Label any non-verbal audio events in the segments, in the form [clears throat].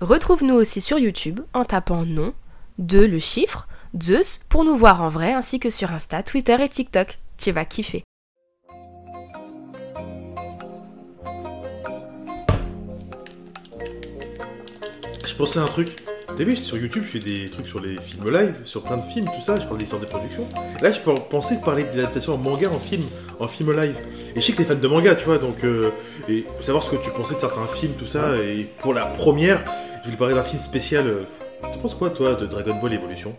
Retrouve-nous aussi sur YouTube en tapant nom, de le chiffre, Zeus pour nous voir en vrai ainsi que sur Insta, Twitter et TikTok. Tu vas kiffer. Je pensais à un truc. T'as vu, sur YouTube, je fais des trucs sur les films live, sur plein de films, tout ça, je parle des histoires de production. Là, je pensais de parler de l'adaptation en manga en film, en film live. Et je sais que t'es fan de manga, tu vois, donc. Euh, et savoir ce que tu pensais de certains films, tout ça. Et pour la première, je voulais parler d'un film spécial. euh, Tu penses quoi, toi, de Dragon Ball Evolution?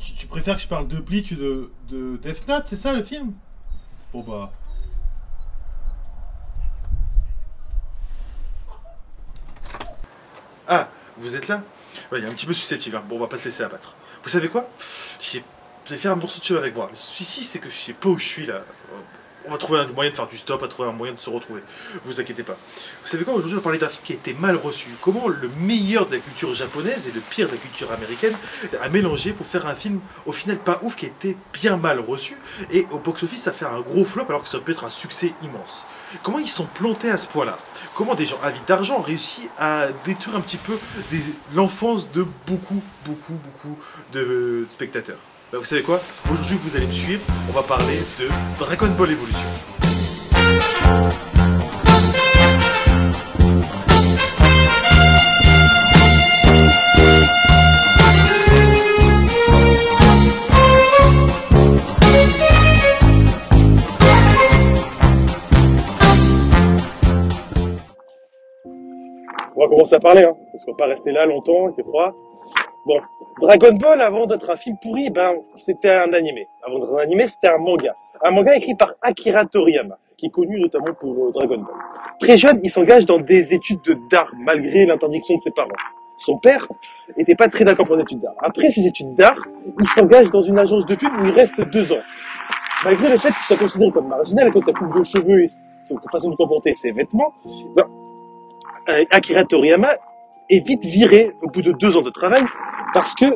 Tu, tu préfères que je parle de Bleach ou de, de Death Note, c'est ça le film? Bon bah. Ah, vous êtes là? Ouais, il est un petit peu susceptible. hein. Bon, on va pas se laisser abattre. Vous savez quoi? J'ai- Vous allez faire un morceau de chemin avec moi. Le souci, c'est que je sais pas où je suis là. On va trouver un moyen de faire du stop, va trouver un moyen de se retrouver. Vous inquiétez pas. Vous savez quoi Aujourd'hui, on va parler d'un film qui a été mal reçu. Comment le meilleur de la culture japonaise et le pire de la culture américaine a mélangé pour faire un film au final pas ouf qui a été bien mal reçu. Et au box-office, ça fait un gros flop alors que ça peut être un succès immense. Comment ils sont plantés à ce point-là? Comment des gens avides d'argent ont réussi à détruire un petit peu l'enfance de beaucoup, beaucoup, beaucoup de spectateurs? Bah, Vous savez quoi? Aujourd'hui, vous allez me suivre. On va parler de Dragon Ball Evolution. On va commencer à parler, hein, parce qu'on va pas rester là longtemps, il fait froid. Bon, Dragon Ball, avant d'être un film pourri, ben, c'était un animé. Avant d'être un animé, c'était un manga. Un manga écrit par Akira Toriyama, qui est connu notamment pour euh, Dragon Ball. Très jeune, il s'engage dans des études de d'art, malgré l'interdiction de ses parents. Son père était pas très d'accord pour les études d'art. Après ses études d'art, il s'engage dans une agence de pub où il reste deux ans. Malgré le fait qu'il soit considéré comme marginal à sa coupe de cheveux et sa façon de comporter ses vêtements, ben, euh, Akira Toriyama est vite viré au bout de deux ans de travail parce que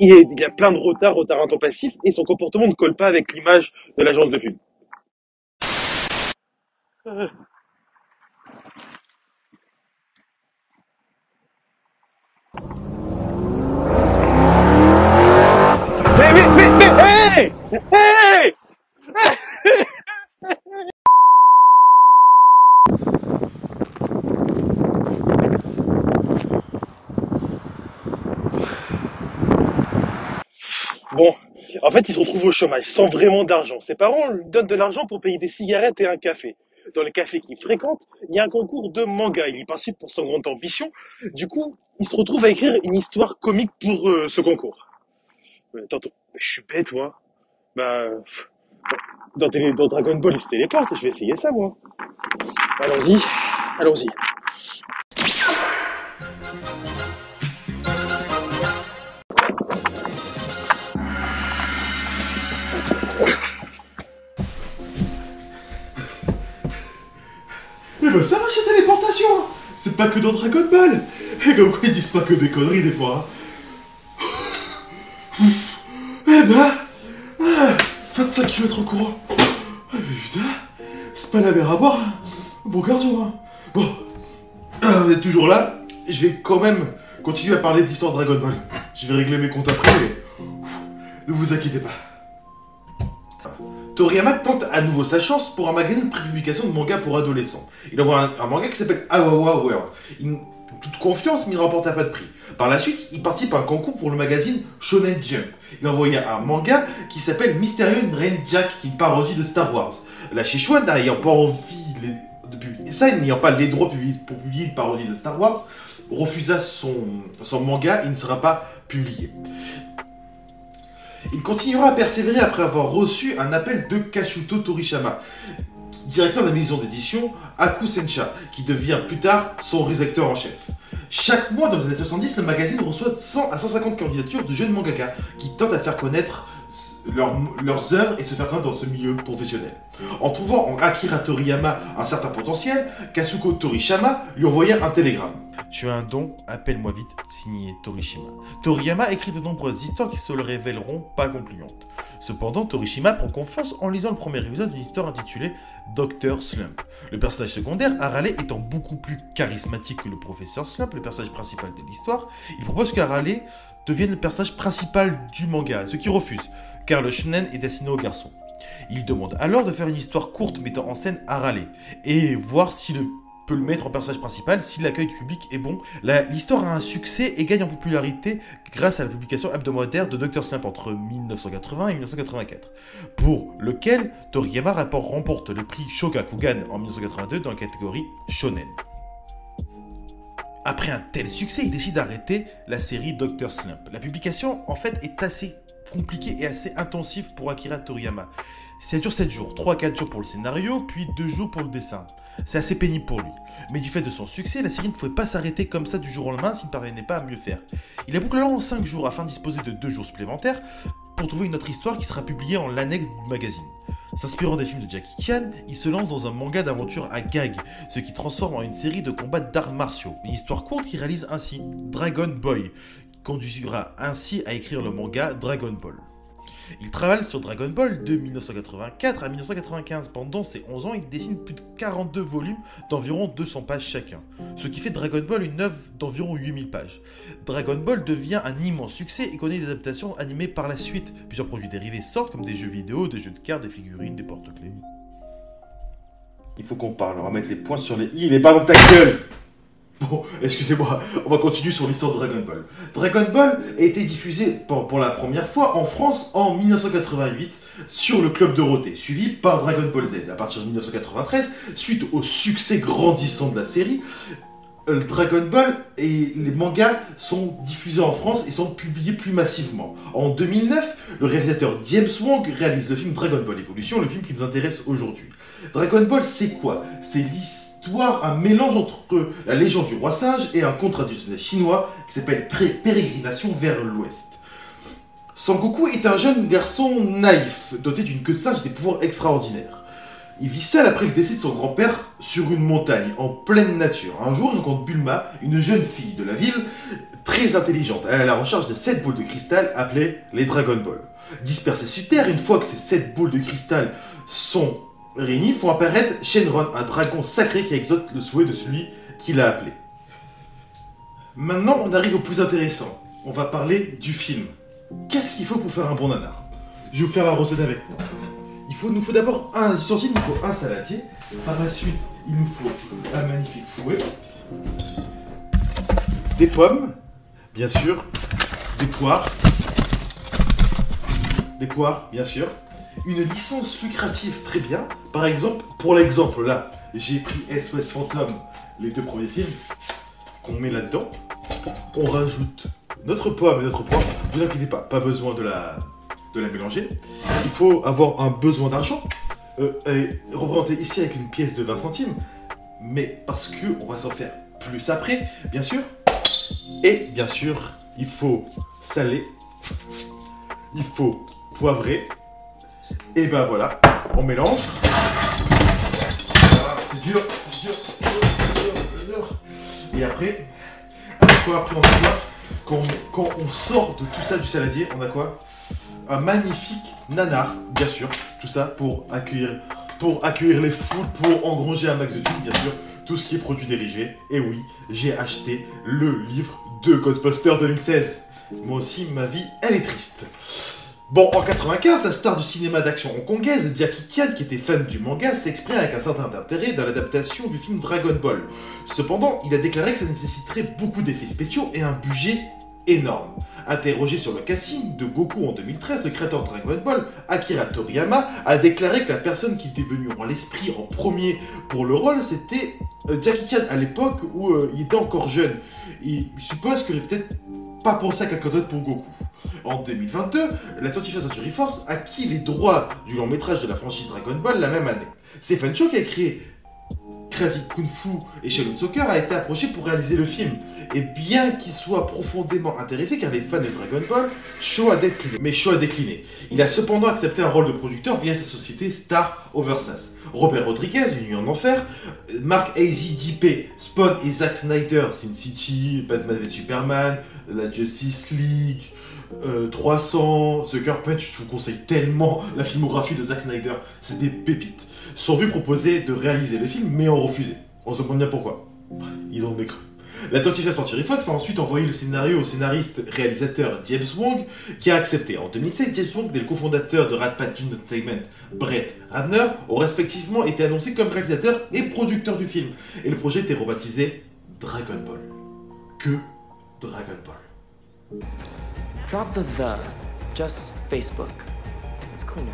il il a plein de retard, retard intempestif et son comportement ne colle pas avec l'image de l'agence de pub. Euh. Mais, mais, mais, mais, hey! Hey! Bon, en fait, il se retrouve au chômage, sans vraiment d'argent. Ses parents lui donnent de l'argent pour payer des cigarettes et un café. Dans le café qu'il fréquente, il y a un concours de manga. Il y participe pour son grande ambition. Du coup, il se retrouve à écrire une histoire comique pour euh, ce concours. Euh, mais je suis bête, moi. Bah, dans, Dragon Ball, il se téléporte. Je vais essayer ça, moi. Allons-y, allons-y. Ça marche la téléportation hein. C'est pas que dans Dragon Ball Et comme quoi ils disent pas que des conneries des fois hein. Eh ben ah, 25 km en courant Ah C'est pas la mer à boire hein. Bon cardio hein Bon Ah, Vous êtes toujours là Je vais quand même continuer à parler d'histoire Dragon Ball. Je vais régler mes comptes après mais... Ne vous inquiétez pas. Toriyama tente à nouveau sa chance pour un magazine de prépublication de manga pour adolescents. Il envoie un, manga qui s'appelle Awawa World. Toute confiance, mais il ne remporta pas de prix. Par la suite, il participe à un concours pour le magazine Shonen Jump. Il envoya un manga qui s'appelle Mysterious Rain Jack, qui est une parodie de Star Wars. La Chichua, n'ayant pas envie de publier ça, n'ayant pas les droits pour publier une parodie de Star Wars, refusa son, son manga et ne sera pas publié. Il continuera à persévérer après avoir reçu un appel de Kashuto Torishama, directeur de la maison d'édition Aku Sencha, qui devient plus tard son rédacteur en chef. Chaque mois dans les années 70, le magazine reçoit 100 à 150 candidatures de jeunes mangaka qui tentent à faire connaître leur- leurs œuvres et se faire connaître dans ce milieu professionnel. En trouvant en Akira Toriyama un certain potentiel, Kasuko Torishama lui envoya un télégramme. Tu as un don, appelle-moi vite, signé Torishima. Toriyama écrit de nombreuses histoires qui se le révéleront pas concluantes. Cependant, Torishima prend confiance en lisant le premier épisode d'une histoire intitulée Dr. Slump. Le personnage secondaire, Harale, étant beaucoup plus charismatique que le professeur Slump, le personnage principal de l'histoire, il propose qu'Harale devienne le personnage principal du manga, ce qui refuse, car le shonen est destiné aux garçons. Il demande alors de faire une histoire courte mettant en scène Harale, et voir si le peut le mettre en personnage principal si l'accueil du public est bon. L'histoire a un succès et gagne en popularité grâce à la publication hebdomadaire de Dr. Slump entre 1980 et 1984, pour lequel Toriyama remporte le prix Shogakukan en 1982 dans la catégorie Shonen. Après un tel succès, il décide d'arrêter la série Dr. Slump. La publication, en fait, est assez compliquée et assez intensive pour Akira Toriyama. Ça dure 7 jours, 3-4 jours pour le scénario, puis 2 jours pour le dessin. C'est assez pénible pour lui. Mais du fait de son succès, la série ne pouvait pas s'arrêter comme ça du jour au lendemain s'il ne parvenait pas à mieux faire. Il a bouclé en 5 jours afin de disposer de 2 jours supplémentaires pour trouver une autre histoire qui sera publiée en l'annexe du magazine. S'inspirant des films de Jackie Chan, il se lance dans un manga d'aventure à gag, ce qui transforme en une série de combats d'arts martiaux. Une histoire courte qui réalise ainsi Dragon Boy, qui conduira ainsi à écrire le manga Dragon Ball. Il travaille sur Dragon Ball de 1984 à 1995. Pendant ces 11 ans, il dessine plus de 42 volumes d'environ 200 pages chacun, ce qui fait Dragon Ball une œuvre d'environ 8000 pages. Dragon Ball devient un immense succès et connaît des adaptations animées par la suite. Plusieurs produits dérivés sortent comme des jeux vidéo, des jeux de cartes, des figurines, des porte-clés. Il faut qu'on parle, on va mettre les points sur les i, les pas dans ta gueule Bon, excusez-moi, on va continuer sur l'histoire de Dragon Ball. Dragon Ball a été diffusé pour, la première fois en France en 1988 sur le Club Dorothée, suivi par Dragon Ball Z. À partir de 1993, suite au succès grandissant de la série, euh, Dragon Ball et les mangas sont diffusés en France et sont publiés plus massivement. En 2009, le réalisateur James Wong réalise le film Dragon Ball Evolution, le film qui nous intéresse aujourd'hui. Dragon Ball, c'est quoi? C'est l'histoire, un mélange entre la légende du roi sage et un conte traditionnel chinois qui s'appelle Pré- Pérégrination vers l'ouest. Sangoku est un jeune garçon naïf, doté d'une queue de singe et des pouvoirs extraordinaires. Il vit seul après le décès de son grand-père sur une montagne, en pleine nature. Un jour, il rencontre Bulma, une jeune fille de la ville, très intelligente. Elle est à la recherche de 7 boules de cristal appelées les Dragon Ball. Dispersées sur Terre, une fois que ces 7 boules de cristal sont réunies, font apparaître Shenron, un dragon sacré qui exauce le souhait de celui qui l'a appelé. Maintenant, on arrive au plus intéressant. On va parler du film. Qu'est-ce qu'il faut pour faire un bon nanar? Je vais vous faire la recette avec moi. Il faut, nous faut d'abord un ustensile, il nous faut un saladier. Par la suite, il nous faut un magnifique fouet. Des pommes, bien sûr. Des poires. Des poires, bien sûr. Une licence lucrative, très bien. Par exemple, pour l'exemple là, j'ai pris SOS Phantom, les deux premiers films, qu'on met là-dedans. On rajoute notre pomme et notre poire. Vous inquiétez pas, pas besoin de la, mélanger. Il faut avoir un besoin d'argent, euh, représenté ici avec une pièce de 20 centimes, mais parce que on va s'en faire plus après, bien sûr. Et bien sûr, il faut saler, il faut poivrer, et ben voilà, on mélange. C'est dur, c'est dur, c'est dur, dur. Et après, après quoi Après on a quoi quand, on sort de tout ça du saladier, on a quoi un magnifique nanar, bien sûr. Tout ça pour accueillir, les foules, pour engranger un max de thunes, bien sûr. Tout ce qui est produit dérivés. Et oui, j'ai acheté le livre de Ghostbusters 2016. Moi aussi, ma vie, elle est triste. Bon, en 95, la star du cinéma d'action hongkongaise, Jackie Chan, qui était fan du manga, s'exprime avec un certain intérêt dans l'adaptation du film Dragon Ball. Cependant, il a déclaré que ça nécessiterait beaucoup d'effets spéciaux et un budget énorme. Interrogé sur le casting de Goku en 2013, le créateur de Dragon Ball, Akira Toriyama, a déclaré que la personne qui était venue en l'esprit en premier pour le rôle, c'était euh, Jackie Chan à l'époque où euh, il était encore jeune. Il suppose n'aurait peut-être pas pensé à quelqu'un d'autre pour Goku. En 2022, la 25th Century Force acquis les droits du long métrage de la franchise Dragon Ball la même année. C'est Fansho qui a créé Crazy Kung Fu et Shaolin Soccer a été approché pour réaliser le film. Et bien qu'il soit profondément intéressé, car les fans de Dragon Ball, Shaw a décliné. Mais Shaw a décliné. Il a cependant accepté un rôle de producteur via sa société Star Oversass. Robert Rodriguez, Une nuit en enfer, Mark A.Z. JP, Spawn et Zack Snyder, Sin City, Batman vs Superman, la Justice League, euh, 300, Sucker Punch, je vous conseille tellement la filmographie de Zack Snyder, c'est des pépites. Sont vus proposer de réaliser le film, mais ont refusé. On se demande bien pourquoi. Ils ont des creux. La 25th Century Fox a ensuite envoyé le scénario au scénariste réalisateur James Wong, qui a accepté. En 2007, James Wong et le cofondateur de Rat Entertainment, Brett Ratner, ont respectivement été annoncés comme réalisateur et producteur du film. Et le projet était rebaptisé Dragon Ball. Que Dragon Ball. Drop the the. Just Facebook. It's cleaner.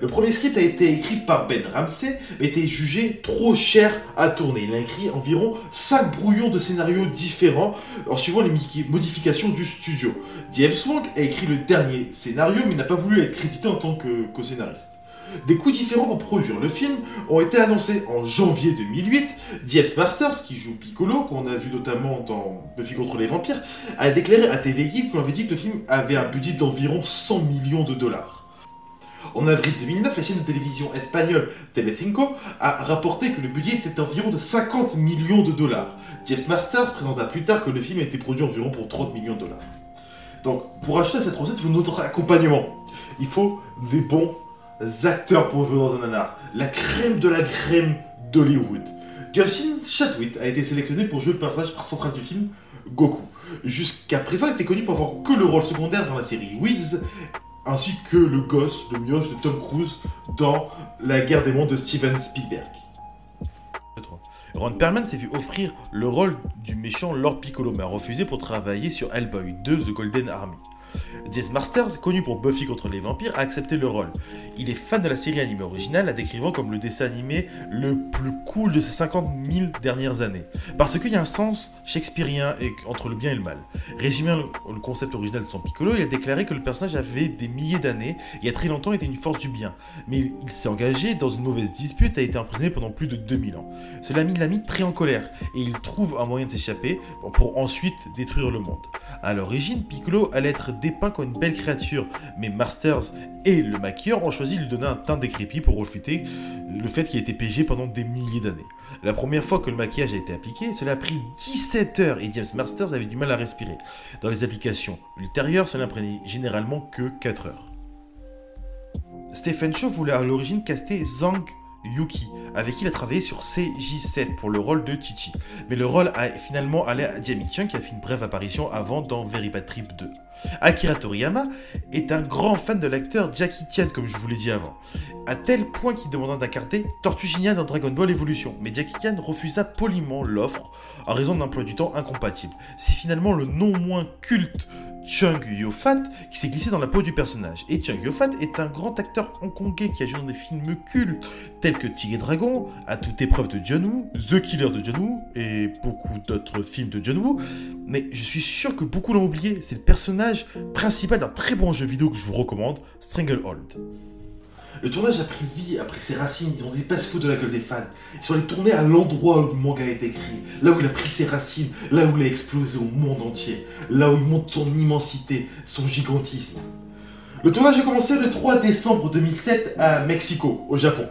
Le premier script a été écrit par Ben Ramsey, mais était jugé trop cher à tourner. Il a écrit environ 5 brouillons de scénarios différents en suivant les modifications du studio. James Wong a écrit le dernier scénario, mais n'a pas voulu être crédité en tant que co-scénariste. Des coûts différents pour produire le film ont été annoncés en janvier 2008. James Masters, qui joue Piccolo, qu'on a vu notamment dans Buffy contre les vampires, a déclaré à TV Guide qu'on avait dit que le film avait un budget d'environ 100 millions de dollars. En avril 2009, la chaîne de télévision espagnole Telecinco a rapporté que le budget était environ de 50 millions de dollars. James Masters présenta plus tard que le film a été produit environ pour 30 millions de dollars. Donc, pour acheter cette recette, il faut notre accompagnement. Il faut des bons acteurs pour jouer dans un nanar. La crème de la crème d'Hollywood. Justin Chatwit a été sélectionné pour jouer le personnage central du film, Goku. Jusqu'à présent, il était connu pour avoir que le rôle secondaire dans la série Weeds, ainsi que le gosse, le mioche de Tom Cruise dans La guerre des mondes de Steven Spielberg. Ron Perlman s'est vu offrir le rôle du méchant Lord Piccolo, mais a refusé pour travailler sur Hellboy 2 The Golden Army. Jess Masters, connu pour Buffy contre les vampires, a accepté le rôle. Il est fan de la série animée originale, la décrivant comme le dessin animé le plus cool de ces 50 000 dernières années. Parce qu'il y a un sens shakespearien entre le bien et le mal. Résumant le, concept original de son Piccolo, il a déclaré que le personnage avait des milliers d'années et a très longtemps était une force du bien. Mais il, il s'est engagé dans une mauvaise dispute et a été emprisonné pendant plus de 2000 ans. Cela a mis l'ami très en colère et il trouve un moyen de s'échapper pour ensuite détruire le monde. À l'origine, Piccolo allait être dépeint comme une belle créature, mais Masters et le maquilleur ont choisi de lui donner un teint décrépit pour refuter le fait qu'il a été piégé pendant des milliers d'années. La première fois que le maquillage a été appliqué, cela a pris 17 heures et James Masters avait du mal à respirer. Dans les applications ultérieures, cela prenait généralement que 4 heures. Stephen Chow voulait à l'origine caster Zhang Yuki, avec qui il a travaillé sur CJ7 pour le rôle de Chichi. Mais le rôle a finalement allé à Jamie Chung qui a fait une brève apparition avant dans Very Bad Trip 2. Akira Toriyama est un grand fan de l'acteur Jackie Chan, comme je vous l'ai dit avant, à tel point qu'il demanda d'incarner Tortue Géniale dans Dragon Ball Evolution. Mais Jackie Chan refusa poliment l'offre en raison d'un emploi du temps incompatible. C'est finalement le non moins culte Chung Yo-Fat qui s'est glissé dans la peau du personnage. Et Chung Yo-Fat est un grand acteur hongkongais qui a joué dans des films cultes tels que Tigre et Dragon, À toute épreuve de John Woo, The Killer de John Woo et beaucoup d'autres films de John Woo. Mais je suis sûr que beaucoup l'ont oublié, c'est le personnage principal d'un très bon jeu vidéo que je vous recommande, Stranglehold. Le tournage a pris vie après ses racines, ils ont dit pas se foutre de la gueule des fans. Ils sont allés tourner à l'endroit où le manga a été écrit, là où il a pris ses racines, là où il a explosé au monde entier, là où il montre son immensité, son gigantisme. Le tournage a commencé le 3 décembre 2007 à Mexico, au Japon.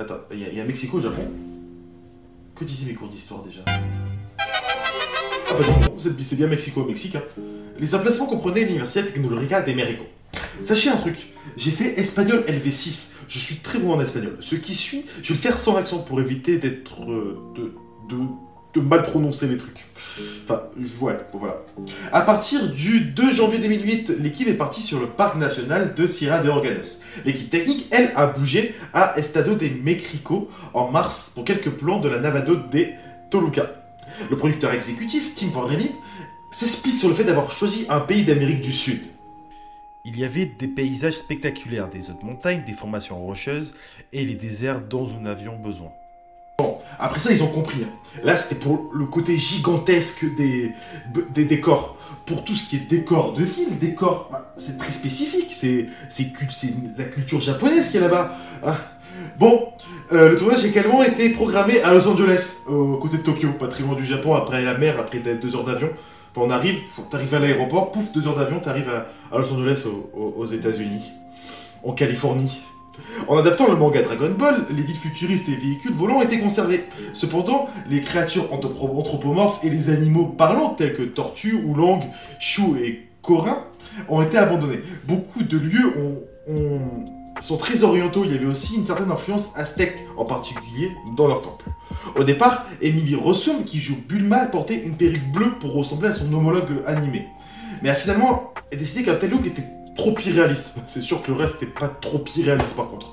Attends, il y, a- Mexico Japon? Que disaient mes cours d'histoire déjà? Ah bah non, c'est bien Mexico Mexique. hein. Les emplacements comprenaient l'Université Tecnológica de México. Sachez un truc, j'ai fait espagnol LV6, je suis très bon en espagnol. Ce qui suit, je vais le faire sans accent pour éviter d'être. euh, de, de, de mal prononcer les trucs. Enfin, je- ouais, voilà. À partir du 2 janvier 2008, l'équipe est partie sur le parc national de Sierra de Organos. L'équipe technique, elle, a bougé à Estado de Mexico en mars pour quelques plans de la Navado de Toluca. Le producteur exécutif, Tim Van s'explique sur le fait d'avoir choisi un pays d'Amérique du Sud. Il y avait des paysages spectaculaires, des hautes montagnes, des formations rocheuses et les déserts dont nous avions besoin. Après ça, ils ont compris. hein. Là, c'était pour le côté gigantesque des, décors. Pour tout ce qui est décor de ville, décor, bah, c'est très spécifique. C'est la culture japonaise qui est là-bas. Ah, Bon, euh, le tournage a également été programmé à Los Angeles, aux côtés de Tokyo, loin du Japon, après la mer, après deux heures d'avion. Enfin, on arrive, t'arrives à l'aéroport, pouf, deux heures d'avion, t'arrives à, à Los Angeles, aux États-Unis, en Californie. En adaptant le manga Dragon Ball, les villes futuristes et véhicules volants ont été conservés. Cependant, les créatures anthropo- anthropomorphes et les animaux parlants tels que Tortue, Oolong, Chou et Corin ont été abandonnés. Beaucoup de lieux ont- ont- sont très orientaux. Il y avait aussi une certaine influence aztèque, en particulier dans leur temple. Au départ, Emily Rossum, qui joue Bulma, portait une perruque bleue pour ressembler à son homologue animé. Mais a finalement décidé qu'un tel look était trop irréaliste. C'est sûr que le reste n'était pas trop irréaliste par contre.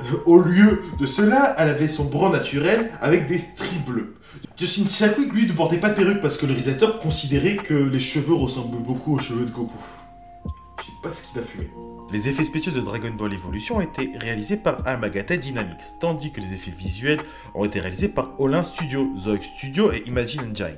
Euh, Au lieu de cela, elle avait son bras naturel avec des stries bleues. Justin Chadwick, lui, ne portait pas de perruque parce que le réalisateur considérait que les cheveux ressemblent beaucoup aux cheveux de Goku. Les effets spéciaux de Dragon Ball Evolution ont été réalisés par Amagata Dynamics, tandis que les effets visuels ont été réalisés par Olin Studio, Zoic Studio et Imagine Engine.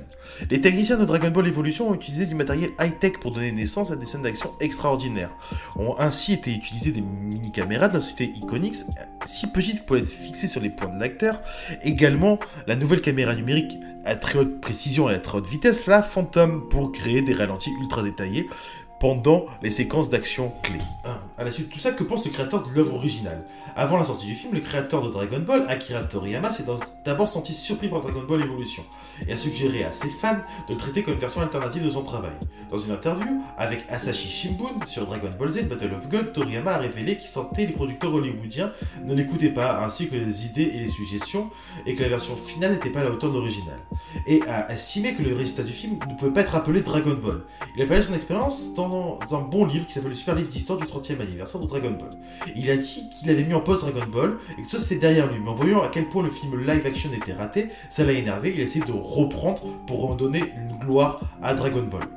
Les techniciens de Dragon Ball Evolution ont utilisé du matériel high-tech pour donner naissance à des scènes d'action extraordinaires. Ont ainsi été utilisées des mini-caméras de la société Iconix, si petites pour être fixées sur les points de l'acteur. Également, la nouvelle caméra numérique à très haute précision et à très haute vitesse, la Phantom, pour créer des ralentis ultra détaillés pendant les séquences d'action clés. Ah, À la suite de tout ça, que pense le créateur de l'œuvre originale? Avant la sortie du film, le créateur de Dragon Ball, Akira Toriyama, s'est d'abord senti surpris par Dragon Ball Evolution et a suggéré à ses fans de le traiter comme une version alternative de son travail. Dans une interview avec Asahi Shimbun sur Dragon Ball Z Battle of God, Toriyama a révélé qu'il sentait les producteurs hollywoodiens ne l'écoutaient pas, ainsi que les idées et les suggestions, et que la version finale n'était pas à la hauteur de l'original. Et a estimé que le résultat du film ne pouvait pas être appelé Dragon Ball. Il a parlé de son expérience dans un bon livre qui s'appelle le Super Livre d'Histoire du 30e anniversaire de Dragon Ball. Il a dit qu'il avait mis en pause Dragon Ball et que ça c'était derrière lui, mais en voyant à quel point le film live action était raté, ça l'a énervé, il a essayé de reprendre pour redonner une gloire à Dragon Ball.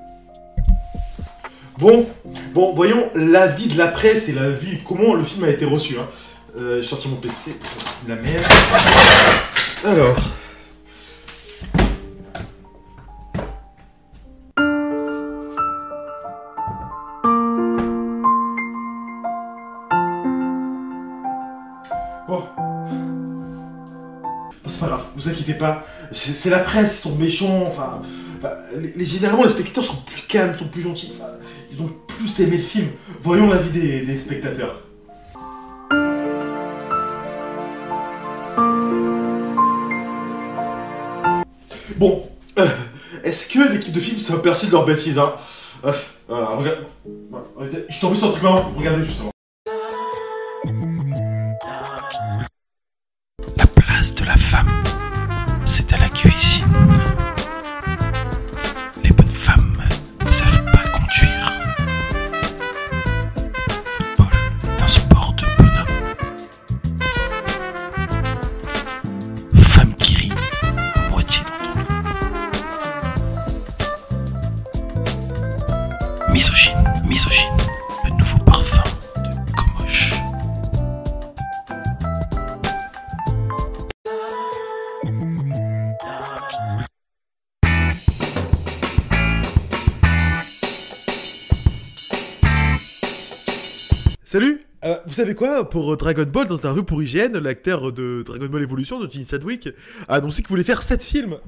Bon, bon, voyons l'avis de la presse et l'avis, comment le film a été reçu. Hein. Euh, sorti mon PC, la merde. Alors. C'est la presse, ils sont méchants. Enfin, les, généralement, les spectateurs sont plus calmes, sont plus gentils. Ils ont plus aimé le film. Voyons l'avis des, des spectateurs. Bon, euh, est-ce que l'équipe de film s'est aperçue de leur bêtise, hein? Euh, euh, regarde. Je suis tombé sur un truc marrant, regardez justement. La place de la femme, à la cuisine. Savez quoi Pour euh, Dragon Ball, dans un rue pour hygiène, l'acteur de Dragon Ball Evolution, de Gene a annoncé qu'il voulait faire 7 films.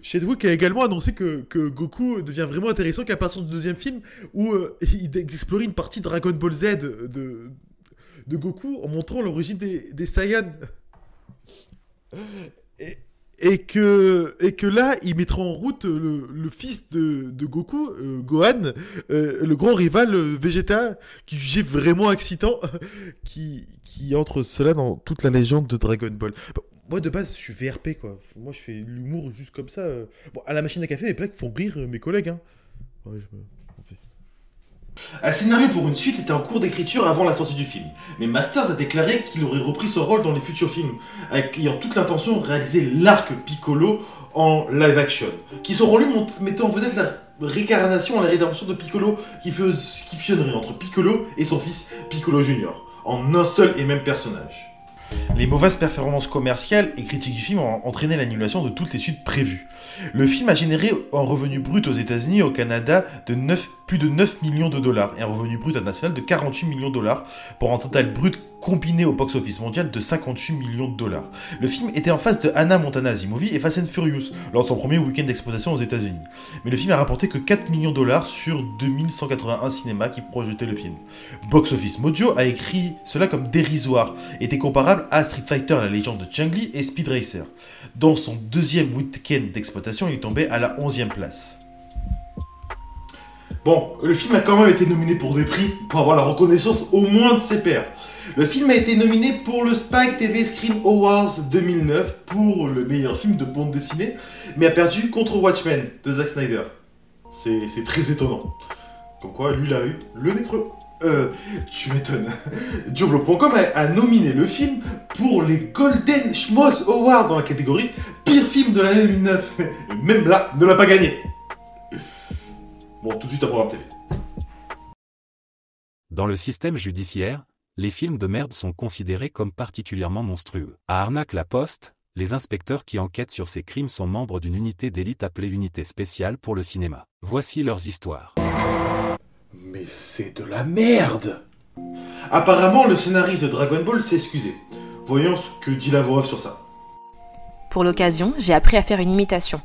Chadwick a également annoncé que, que Goku devient vraiment intéressant qu'à partir du deuxième film où euh, il explorait une partie Dragon Ball Z de, de Goku en montrant l'origine des, des Saiyans. Et que, là, il mettra en route le, fils de, Goku, euh, Gohan, euh, le grand rival euh, Vegeta, qui jugeait vraiment excitant, [laughs] qui, entre cela dans toute la légende de Dragon Ball. Bon, moi, de base, je suis VRP, quoi. Moi, je fais l'humour juste comme ça. Bon, à la machine à café, les blagues font rire mes collègues, hein. Un scénario pour une suite était en cours d'écriture avant la sortie du film, mais Masters a déclaré qu'il aurait repris ce rôle dans les futurs films, ayant toute l'intention de réaliser l'arc Piccolo en live action, qui selon lui mettait en vedette la réincarnation et la rédemption de Piccolo qui, qui fusionnerait entre Piccolo et son fils Piccolo Junior, en un seul et même personnage. Les mauvaises performances commerciales et critiques du film ont entraîné l'annulation de toutes les suites prévues. Le film a généré un revenu brut aux États-Unis et au Canada de 9 plus de 9 millions de dollars et un revenu brut international de 48 millions de dollars pour un total brut combiné au box-office mondial de 58 millions de dollars. Le film était en face de Anna Montana Movie et Fast and Furious lors de son premier week-end d'exploitation aux États-Unis. Mais le film a rapporté que 4 millions de dollars sur 2181 cinémas qui projetaient le film. Box Office Mojo a écrit cela comme dérisoire, était comparable à Street Fighter la légende de Chang Li et Speed Racer. Dans son deuxième week-end d'exploitation, il tombé à la 11e place. Bon, le film a quand même été nominé pour des prix, pour avoir la reconnaissance au moins de ses pairs. Le film a été nominé pour le Spike TV Screen Awards 2009 pour le meilleur film de bande dessinée, mais a perdu contre Watchmen de Zack Snyder. C'est très étonnant. Comme quoi, lui, il a eu le nez. Euh, tu m'étonnes. [laughs] Diablo.com a, a nominé le film pour les Golden Schmoz Awards dans la catégorie pire film de l'année 2009. [laughs] Même là, ne l'a pas gagné. Bon, tout de suite à programme télé. Dans le système judiciaire, les films de merde sont considérés comme particulièrement monstrueux. À Arnaque-la-Poste, les inspecteurs qui enquêtent sur ces crimes sont membres d'une unité d'élite appelée Unité spéciale pour le cinéma. Voici leurs histoires. Mais c'est de la merde Apparemment, le scénariste de Dragon Ball s'est excusé. Voyons ce que dit la voix off sur ça. Pour l'occasion, j'ai appris à faire une imitation.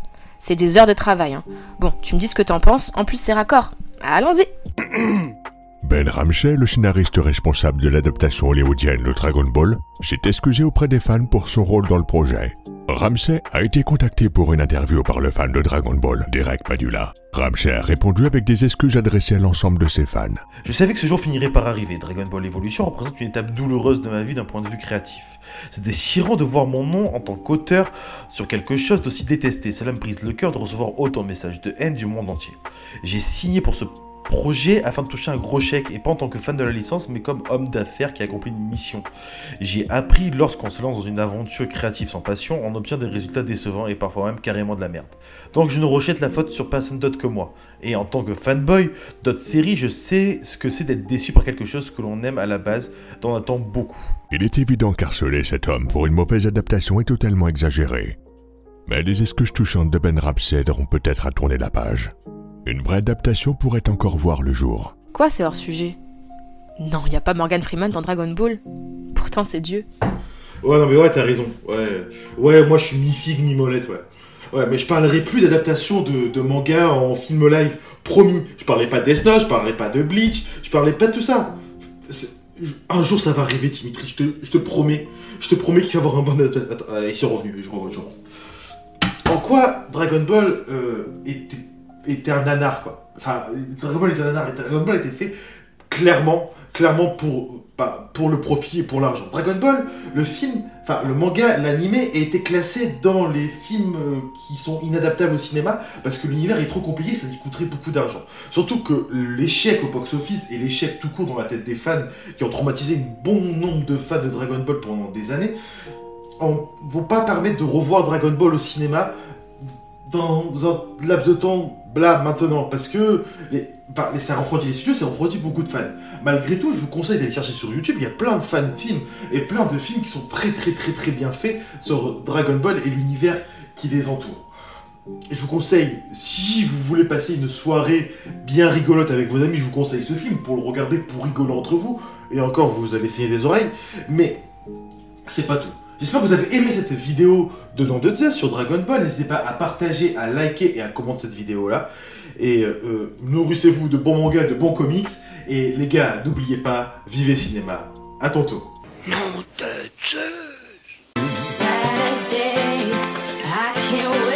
C'est des heures de travail. Hein. Bon, tu me dis ce que t'en penses, en plus c'est raccord. Allons-y [clears throat] Ben Ramsey, le scénariste responsable de l'adaptation hollywoodienne de Dragon Ball, s'est excusé auprès des fans pour son rôle dans le projet. Ramsey a été contacté pour une interview par le fan de Dragon Ball, Derek Padula. Ramsey a répondu avec des excuses adressées à l'ensemble de ses fans. Je savais que ce jour finirait par arriver. Dragon Ball Evolution représente une étape douloureuse de ma vie d'un point de vue créatif. C'est déchirant de voir mon nom en tant qu'auteur sur quelque chose d'aussi détesté. Cela me brise le cœur de recevoir autant de messages de haine du monde entier. J'ai signé pour ce projet afin de toucher un gros chèque et pas en tant que fan de la licence mais comme homme d'affaires qui accomplit une mission. J'ai appris lorsqu'on se lance dans une aventure créative sans passion, on obtient des résultats décevants et parfois même carrément de la merde. Donc je ne rejette la faute sur personne d'autre que moi. Et en tant que fanboy d'autres séries, je sais ce que c'est d'être déçu par quelque chose que l'on aime à la base, dont on attend beaucoup. Il est évident qu'harceler cet homme pour une mauvaise adaptation est totalement exagéré. Mais les excuses touchantes de Ben Ramsey auront peut-être à tourner la page. Une vraie adaptation pourrait encore voir le jour. Quoi, c'est hors sujet? Non, y a pas Morgan Freeman dans Dragon Ball. Pourtant, c'est Dieu. Ouais, non, mais ouais, t'as raison. Ouais, ouais moi je suis mi-figue, mi-molette, ouais. Ouais, mais je parlerai plus d'adaptation de, de manga en film live, promis. Je parlerai pas de Death Note, je parlerai pas de Bleach, je parlerai pas de tout ça. Un jour ça va arriver, Dimitri, je te, je te promets. Je te promets qu'il va y avoir un bon adaptation. Attends, euh, ils sont revenus, je revois, je revois. En quoi Dragon Ball euh, était, était un nanar, quoi. Enfin, Dragon Ball était un nanar, Dragon Ball était fait clairement, clairement pour, le profit et pour l'argent. Dragon Ball, le film, enfin le manga, l'animé a été classé dans les films euh, qui sont inadaptables au cinéma parce que l'univers est trop compliqué, ça lui coûterait beaucoup d'argent. Surtout que l'échec au box-office et l'échec tout court dans la tête des fans qui ont traumatisé un bon nombre de fans de Dragon Ball pendant des années, en- vont pas permettre de revoir Dragon Ball au cinéma dans un laps de temps là maintenant parce que les, enfin, les- ça refroidit les studios, ça refroidit beaucoup de fans. Malgré tout, je vous conseille d'aller chercher sur YouTube, il y a plein de fan films et plein de films qui sont très très très très bien faits sur Dragon Ball et l'univers qui les entoure. Je vous conseille, si vous voulez passer une soirée bien rigolote avec vos amis, je vous conseille ce film pour le regarder pour rigoler entre vous. Et encore, vous allez saigner des oreilles. Mais c'est pas tout. J'espère que vous avez aimé cette vidéo de Nom de Zeus sur Dragon Ball. N'hésitez pas à partager, à liker et à commenter cette vidéo-là. Et euh, euh, nourrissez-vous de bons mangas, de bons comics. Et les gars, n'oubliez pas, vivez cinéma. À tantôt. Nom de Zeus. I can't wait.